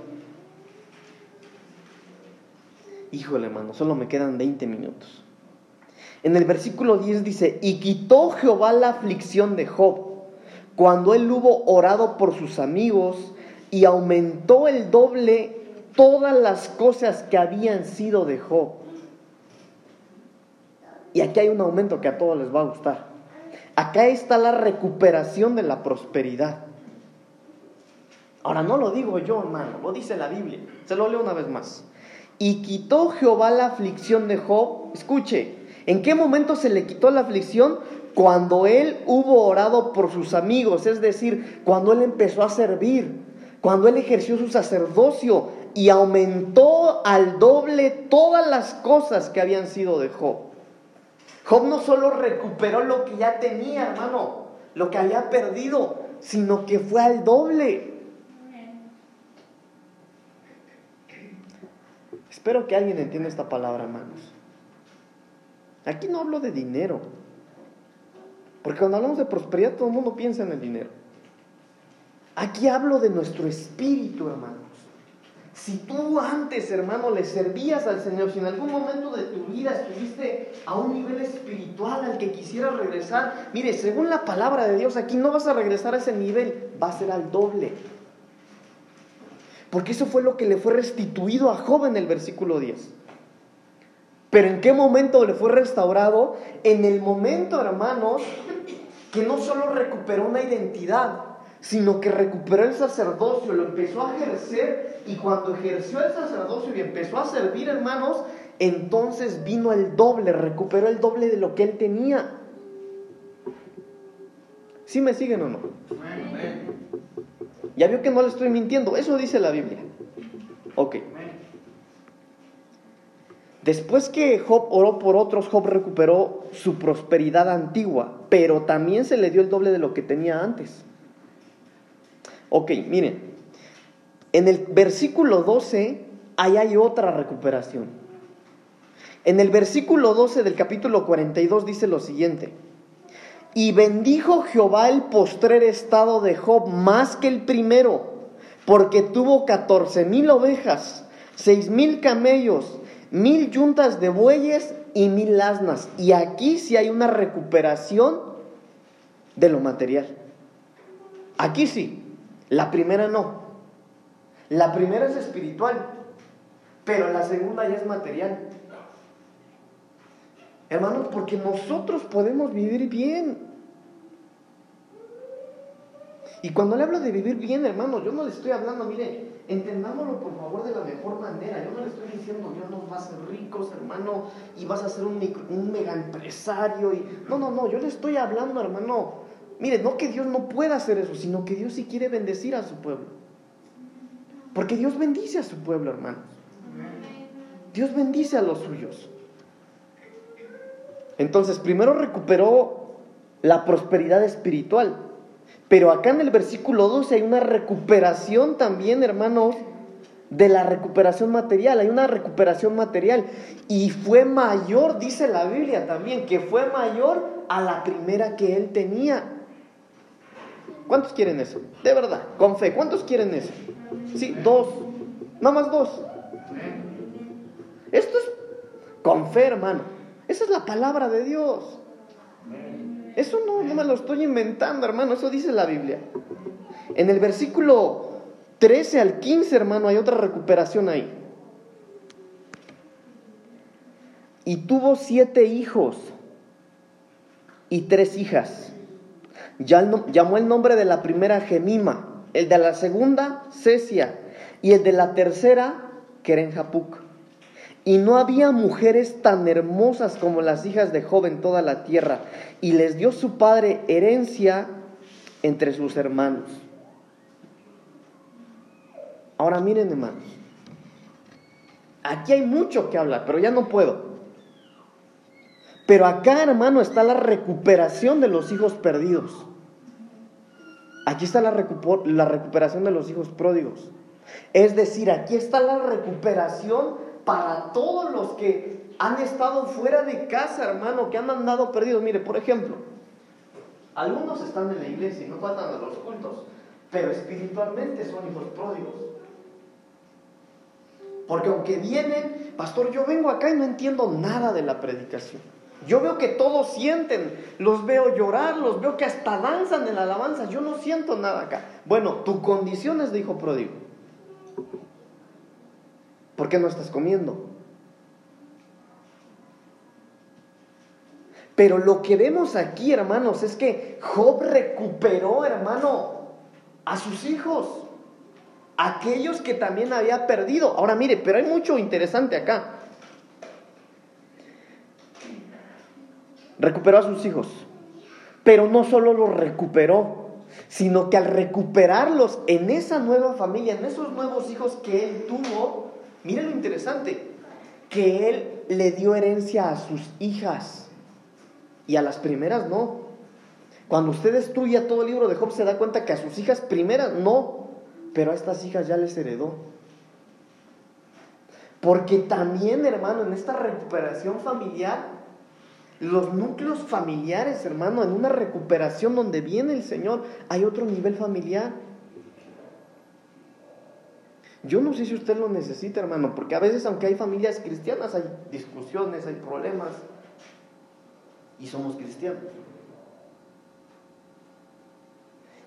Híjole, hermano, solo me quedan 20 minutos. En el versículo 10 dice, y quitó Jehová la aflicción de Job cuando él hubo orado por sus amigos y aumentó el doble todas las cosas que habían sido de Job. Y aquí hay un aumento que a todos les va a gustar. Acá está la recuperación de la prosperidad. Ahora no lo digo yo, hermano, lo dice la Biblia. Se lo leo una vez más. Y quitó Jehová la aflicción de Job. Escuche, ¿en qué momento se le quitó la aflicción? Cuando él hubo orado por sus amigos, es decir, cuando él empezó a servir, cuando él ejerció su sacerdocio y aumentó al doble todas las cosas que habían sido de Job. Job no solo recuperó lo que ya tenía, hermano, lo que había perdido, sino que fue al doble. Espero que alguien entienda esta palabra, hermanos. Aquí no hablo de dinero. Porque cuando hablamos de prosperidad todo el mundo piensa en el dinero. Aquí hablo de nuestro espíritu, hermanos. Si tú antes, hermano, le servías al Señor, si en algún momento de tu vida estuviste a un nivel espiritual al que quisieras regresar, mire, según la palabra de Dios, aquí no vas a regresar a ese nivel, va a ser al doble. Porque eso fue lo que le fue restituido a Job en el versículo 10. Pero ¿en qué momento le fue restaurado? En el momento, hermanos, que no solo recuperó una identidad, sino que recuperó el sacerdocio, lo empezó a ejercer y cuando ejerció el sacerdocio y empezó a servir, hermanos, entonces vino el doble, recuperó el doble de lo que él tenía. ¿Sí me siguen o no? Ya vio que no le estoy mintiendo, eso dice la Biblia. Ok. Después que Job oró por otros, Job recuperó su prosperidad antigua, pero también se le dio el doble de lo que tenía antes. Ok, miren, en el versículo 12, ahí hay otra recuperación. En el versículo 12 del capítulo 42 dice lo siguiente, y bendijo Jehová el postrer estado de Job más que el primero, porque tuvo catorce mil ovejas, seis mil camellos, mil yuntas de bueyes y mil asnas. Y aquí sí hay una recuperación de lo material. Aquí sí, la primera no. La primera es espiritual, pero la segunda ya es material. Hermanos, porque nosotros podemos vivir bien. Y cuando le hablo de vivir bien, hermano, yo no le estoy hablando, mire, entendámoslo por favor de la mejor manera. Yo no le estoy diciendo, Dios nos va a hacer ricos, hermano, y vas a ser un, mega empresario. Y... No, no, no, yo le estoy hablando, hermano. Mire, no que Dios no pueda hacer eso, sino que Dios sí quiere bendecir a su pueblo. Porque Dios bendice a su pueblo, hermanos. Dios bendice a los suyos. Entonces, primero recuperó la prosperidad espiritual. Pero acá en el versículo 12 hay una recuperación también, hermanos, de la recuperación material. Hay una recuperación material. Y fue mayor, dice la Biblia también, que fue mayor a la primera que él tenía. ¿Cuántos quieren eso? De verdad, con fe. ¿Cuántos quieren eso? Sí, dos. Nada más dos. Esto es con fe, hermano. Esa es la palabra de Dios. Eso no, no me lo estoy inventando, hermano, eso dice la Biblia. En el versículo 13 al 15, hermano, hay otra recuperación ahí. Y tuvo siete hijos y tres hijas. Llamó el nombre de la primera Gemima, el de la segunda Cesia y el de la tercera Kerenjapuk. Y no había mujeres tan hermosas como las hijas de Job en toda la tierra. Y les dio su padre herencia entre sus hermanos. Ahora miren hermanos. Aquí hay mucho que hablar, pero ya no puedo. Pero acá, hermano, está la recuperación de los hijos perdidos. Aquí está la, la recuperación de los hijos pródigos. Es decir, aquí está la recuperación para todos los que han estado fuera de casa, hermano, que han andado perdidos. Mire, por ejemplo, algunos están en la iglesia y no faltan a los cultos, pero espiritualmente son hijos pródigos. Porque aunque vienen, pastor, yo vengo acá y no entiendo nada de la predicación. Yo veo que todos sienten, los veo llorar, los veo que hasta danzan en la alabanza. Yo no siento nada acá. Bueno, tu condición es de hijo pródigo. ¿Por qué no estás comiendo? Pero lo que vemos aquí, hermanos, es que Job recuperó, hermano, a sus hijos, aquellos que también había perdido. Ahora mire, pero hay mucho interesante acá. Recuperó a sus hijos, pero no solo los recuperó, sino que al recuperarlos en esa nueva familia, en esos nuevos hijos que él tuvo, Miren lo interesante, que él le dio herencia a sus hijas y a las primeras no. Cuando usted estudia todo el libro de Job se da cuenta que a sus hijas primeras no, pero a estas hijas ya les heredó. Porque también, hermano, en esta recuperación familiar, los núcleos familiares, hermano, en una recuperación donde viene el Señor, hay otro nivel familiar. Yo no sé si usted lo necesita, hermano, porque a veces, aunque hay familias cristianas, hay discusiones, hay problemas, y somos cristianos.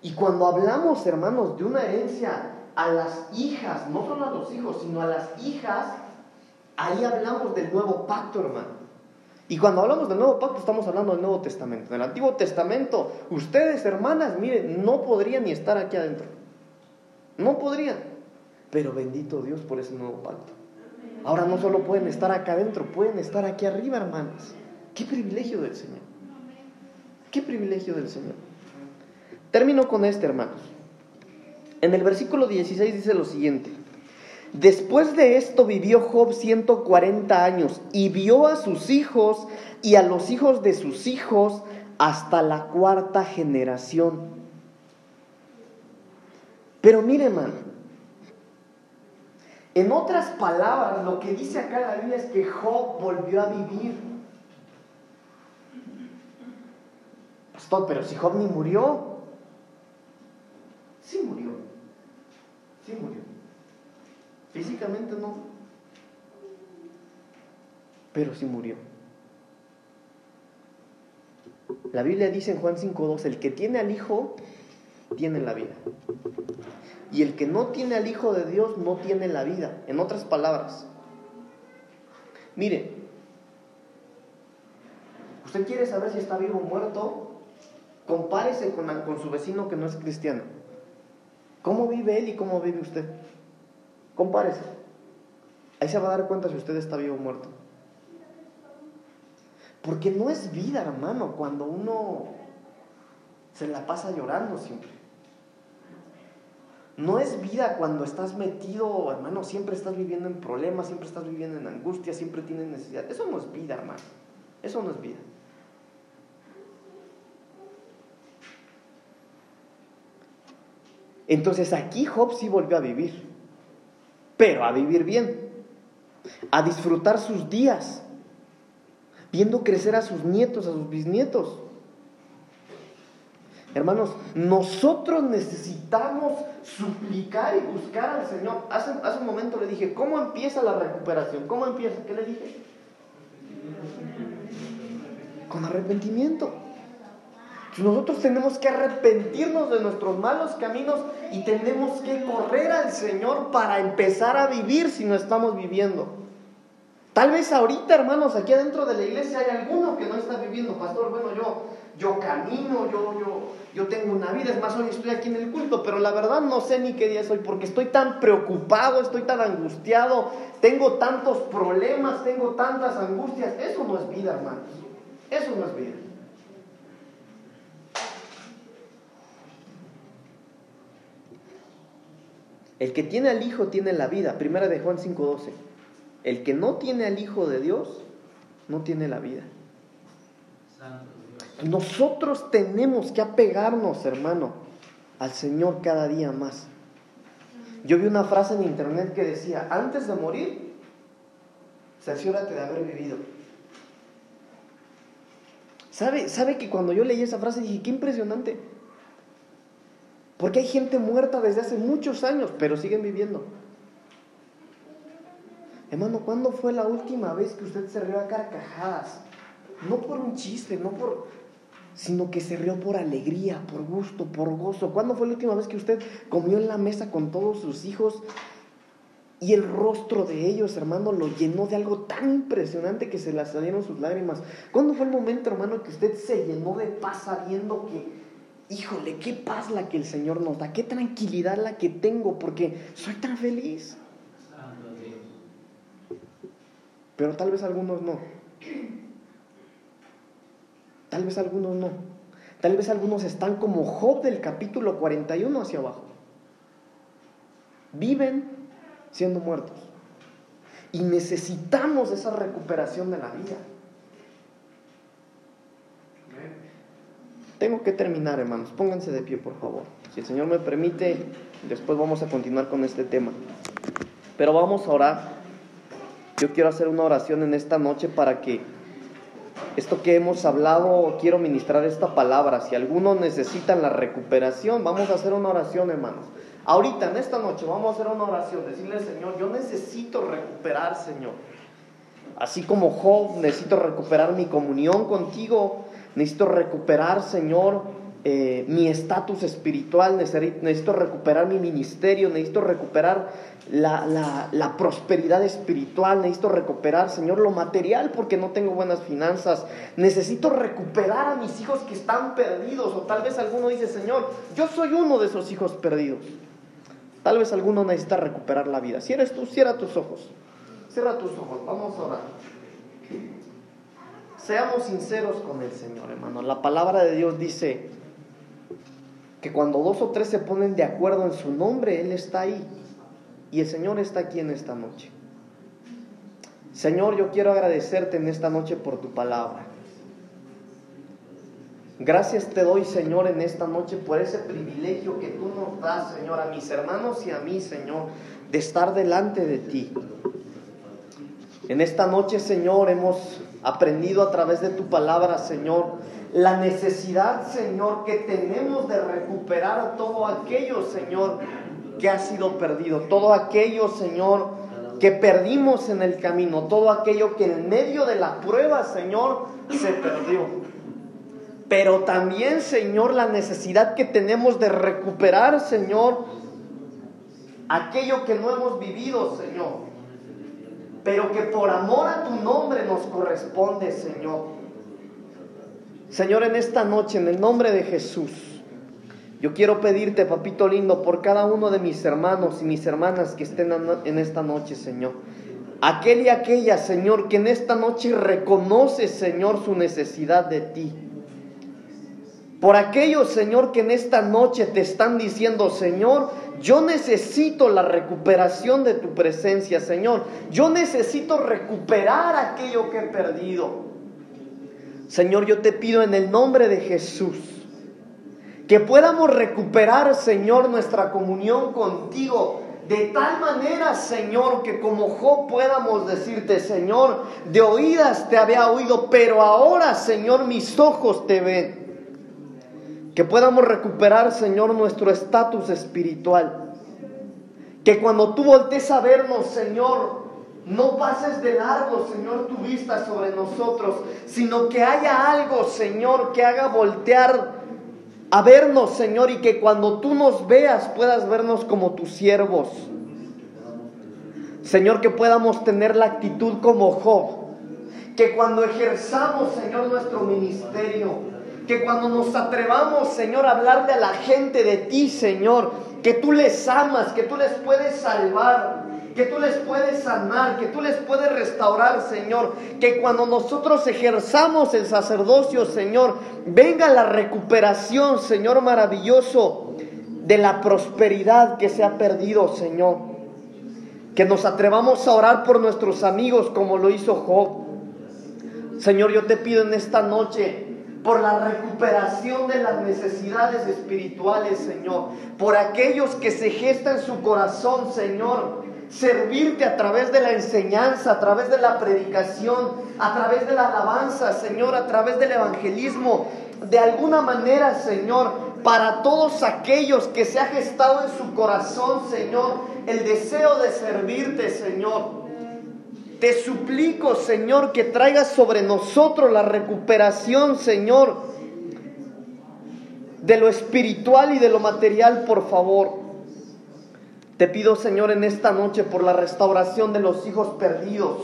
Y cuando hablamos, hermanos, de una herencia a las hijas, no solo a los hijos, sino a las hijas, ahí hablamos del nuevo pacto, hermano. Y cuando hablamos del nuevo pacto, estamos hablando del Nuevo Testamento. En el Antiguo Testamento, ustedes, hermanas, miren, no podrían ni estar aquí adentro. No podrían. Pero bendito Dios por ese nuevo pacto. Ahora no solo pueden estar acá adentro, pueden estar aquí arriba, hermanas. Qué privilegio del Señor. Qué privilegio del Señor. Termino con este, hermanos. En el versículo 16 dice lo siguiente. Después de esto vivió Job 140 años y vio a sus hijos y a los hijos de sus hijos hasta la cuarta generación. Pero mire, hermano, en otras palabras, lo que dice acá la Biblia es que Job volvió a vivir. Pastor, pero si Job ni murió, Sí murió. Sí murió. Físicamente no. Pero sí murió. La Biblia dice en Juan 5.2, el que tiene al Hijo, tiene la vida. Y el que no tiene al Hijo de Dios, no tiene la vida. En otras palabras, mire, usted quiere saber si está vivo o muerto, compárese con, con su vecino que no es cristiano. ¿Cómo vive él y cómo vive usted? Compárese. Ahí se va a dar cuenta si usted está vivo o muerto. Porque no es vida, hermano, cuando uno se la pasa llorando siempre. No es vida cuando estás metido, hermano, siempre estás viviendo en problemas, siempre estás viviendo en angustia, siempre tienes necesidad. Eso no es vida, hermano. Eso no es vida. Entonces aquí Job sí volvió a vivir, pero a vivir bien, a disfrutar sus días, viendo crecer a sus nietos, a sus bisnietos. Hermanos, nosotros necesitamos suplicar y buscar al Señor. Hace, hace un momento le dije, ¿cómo empieza la recuperación? ¿Cómo empieza? ¿Qué le dije? Con arrepentimiento. Nosotros tenemos que arrepentirnos de nuestros malos caminos y tenemos que correr al Señor para empezar a vivir si no estamos viviendo. Tal vez ahorita, hermanos, aquí adentro de la iglesia hay alguno que no está viviendo. Pastor, bueno, yo, yo camino, yo, yo, yo tengo una vida. Es más, hoy estoy aquí en el culto, pero la verdad no sé ni qué día soy porque estoy tan preocupado, estoy tan angustiado, tengo tantos problemas, tengo tantas angustias. Eso no es vida, hermanos. Eso no es vida. El que tiene al Hijo tiene la vida. Primera de Juan 5:12. El que no tiene al Hijo de Dios no tiene la vida. Nosotros tenemos que apegarnos, hermano, al Señor cada día más. Yo vi una frase en internet que decía, antes de morir, cerciórate de haber vivido. ¿Sabe, ¿Sabe que cuando yo leí esa frase dije, qué impresionante? Porque hay gente muerta desde hace muchos años, pero siguen viviendo. Hermano, ¿cuándo fue la última vez que usted se rió a carcajadas? No por un chiste, no por sino que se rió por alegría, por gusto, por gozo. ¿Cuándo fue la última vez que usted comió en la mesa con todos sus hijos y el rostro de ellos, hermano, lo llenó de algo tan impresionante que se le salieron sus lágrimas? ¿Cuándo fue el momento, hermano, que usted se llenó de paz sabiendo que híjole, qué paz la que el Señor nos da, qué tranquilidad la que tengo, porque soy tan feliz. Pero tal vez algunos no. Tal vez algunos no. Tal vez algunos están como Job del capítulo 41 hacia abajo. Viven siendo muertos. Y necesitamos esa recuperación de la vida. Tengo que terminar, hermanos. Pónganse de pie, por favor. Si el Señor me permite, después vamos a continuar con este tema. Pero vamos a orar. Yo quiero hacer una oración en esta noche para que esto que hemos hablado, quiero ministrar esta palabra. Si algunos necesitan la recuperación, vamos a hacer una oración, hermanos. Ahorita, en esta noche, vamos a hacer una oración. Decirle Señor, yo necesito recuperar, Señor. Así como Job, necesito recuperar mi comunión contigo. Necesito recuperar, Señor, eh, mi estatus espiritual, necesito recuperar mi ministerio, necesito recuperar la, la, prosperidad espiritual, necesito recuperar, Señor, lo material porque no tengo buenas finanzas, necesito recuperar a mis hijos que están perdidos, o tal vez alguno dice, Señor, yo soy uno de esos hijos perdidos. Tal vez alguno necesita recuperar la vida. Si eres tú, cierra tus ojos. Cierra tus ojos, vamos a orar. Seamos sinceros con el Señor, hermano. La palabra de Dios dice que cuando dos o tres se ponen de acuerdo en su nombre, Él está ahí. Y el Señor está aquí en esta noche. Señor, yo quiero agradecerte en esta noche por tu palabra. Gracias te doy, Señor, en esta noche por ese privilegio que tú nos das, Señor, a mis hermanos y a mí, Señor, de estar delante de ti. En esta noche, Señor, hemos aprendido a través de tu palabra, Señor, la necesidad, Señor, que tenemos de recuperar todo aquello, Señor, que ha sido perdido, todo aquello, Señor, que perdimos en el camino, todo aquello que en medio de la prueba, Señor, se perdió. Pero también, Señor, la necesidad que tenemos de recuperar, Señor, aquello que no hemos vivido, Señor. Pero que por amor a tu nombre nos corresponde, Señor. Señor, en esta noche, en el nombre de Jesús, yo quiero pedirte, papito lindo, por cada uno de mis hermanos y mis hermanas que estén en esta noche, Señor. Aquel y aquella, Señor, que en esta noche reconoce, Señor, su necesidad de ti. Por aquellos, Señor, que en esta noche te están diciendo, Señor, yo necesito la recuperación de tu presencia, Señor. Yo necesito recuperar aquello que he perdido. Señor, yo te pido en el nombre de Jesús que podamos recuperar, Señor, nuestra comunión contigo. De tal manera, Señor, que como Job podamos decirte, Señor, de oídas te había oído, pero ahora, Señor, mis ojos te ven. Que podamos recuperar, Señor, nuestro estatus espiritual. Que cuando tú voltees a vernos, Señor, no pases de largo, Señor, tu vista sobre nosotros, sino que haya algo, Señor, que haga voltear a vernos, Señor, y que cuando tú nos veas puedas vernos como tus siervos. Señor, que podamos tener la actitud como Job, que cuando ejerzamos, Señor, nuestro ministerio, que cuando nos atrevamos, Señor, a hablarle a la gente de ti, Señor, que tú les amas, que tú les puedes salvar, que tú les puedes sanar, que tú les puedes restaurar, Señor. Que cuando nosotros ejerzamos el sacerdocio, Señor, venga la recuperación, Señor maravilloso, de la prosperidad que se ha perdido, Señor. Que nos atrevamos a orar por nuestros amigos como lo hizo Job. Señor, yo te pido en esta noche por la recuperación de las necesidades espirituales, Señor, por aquellos que se gestan su corazón, Señor, servirte a través de la enseñanza, a través de la predicación, a través de la alabanza, Señor, a través del evangelismo, de alguna manera, Señor, para todos aquellos que se ha gestado en su corazón, Señor, el deseo de servirte, Señor. Te suplico, Señor, que traigas sobre nosotros la recuperación, Señor, de lo espiritual y de lo material, por favor. Te pido, Señor, en esta noche por la restauración de los hijos perdidos,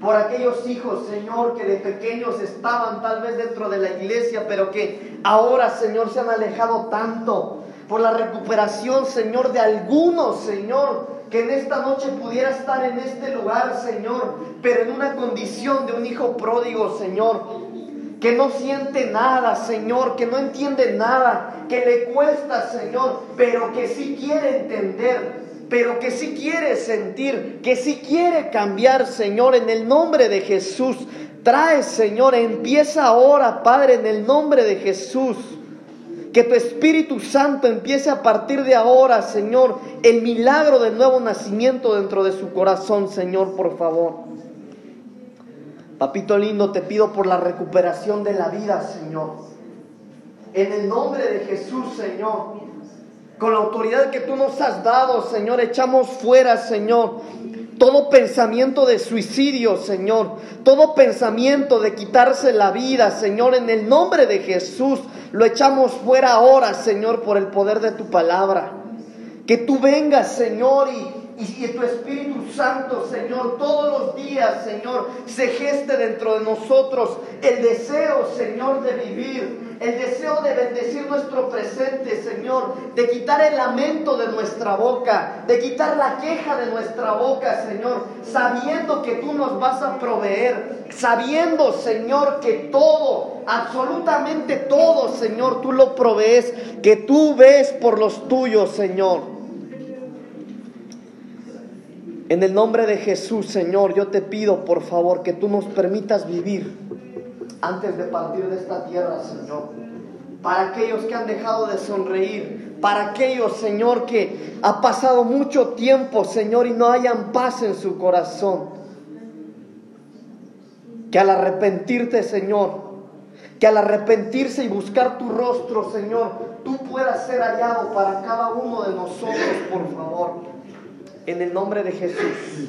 por aquellos hijos, Señor, que de pequeños estaban tal vez dentro de la iglesia, pero que ahora, Señor, se han alejado tanto. Por la recuperación, Señor, de algunos, Señor, que en esta noche pudiera estar en este lugar, Señor, pero en una condición de un hijo pródigo, Señor, que no siente nada, Señor, que no entiende nada, que le cuesta, Señor, pero que sí quiere entender, pero que si quiere sentir, que si quiere cambiar, Señor, en el nombre de Jesús. Trae, Señor, empieza ahora, Padre, en el nombre de Jesús. Que tu Espíritu Santo empiece a partir de ahora, Señor, el milagro del nuevo nacimiento dentro de su corazón, Señor, por favor. Papito lindo, te pido por la recuperación de la vida, Señor. En el nombre de Jesús, Señor. Con la autoridad que tú nos has dado, Señor, echamos fuera, Señor, todo pensamiento de suicidio, Señor. Todo pensamiento de quitarse la vida, Señor, en el nombre de Jesús. Lo echamos fuera ahora, Señor, por el poder de tu palabra. Que tú vengas, Señor, y y tu Espíritu Santo, Señor, todos los días, Señor, se geste dentro de nosotros el deseo, Señor, de vivir, el deseo de bendecir nuestro presente, Señor, de quitar el lamento de nuestra boca, de quitar la queja de nuestra boca, Señor, sabiendo que tú nos vas a proveer, sabiendo, Señor, que todo, absolutamente todo, Señor, tú lo provees, que tú ves por los tuyos, Señor. En el nombre de Jesús, Señor, yo te pido, por favor, que tú nos permitas vivir antes de partir de esta tierra, Señor. Para aquellos que han dejado de sonreír, para aquellos, Señor, que ha pasado mucho tiempo, Señor, y no hayan paz en su corazón. Que al arrepentirte, Señor, que al arrepentirse y buscar tu rostro, Señor, tú puedas ser hallado para cada uno de nosotros, por favor. En el nombre de Jesús.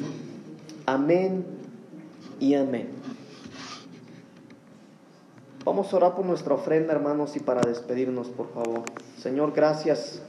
Amén y amén. Vamos a orar por nuestra ofrenda, hermanos, y para despedirnos, por favor. Señor, gracias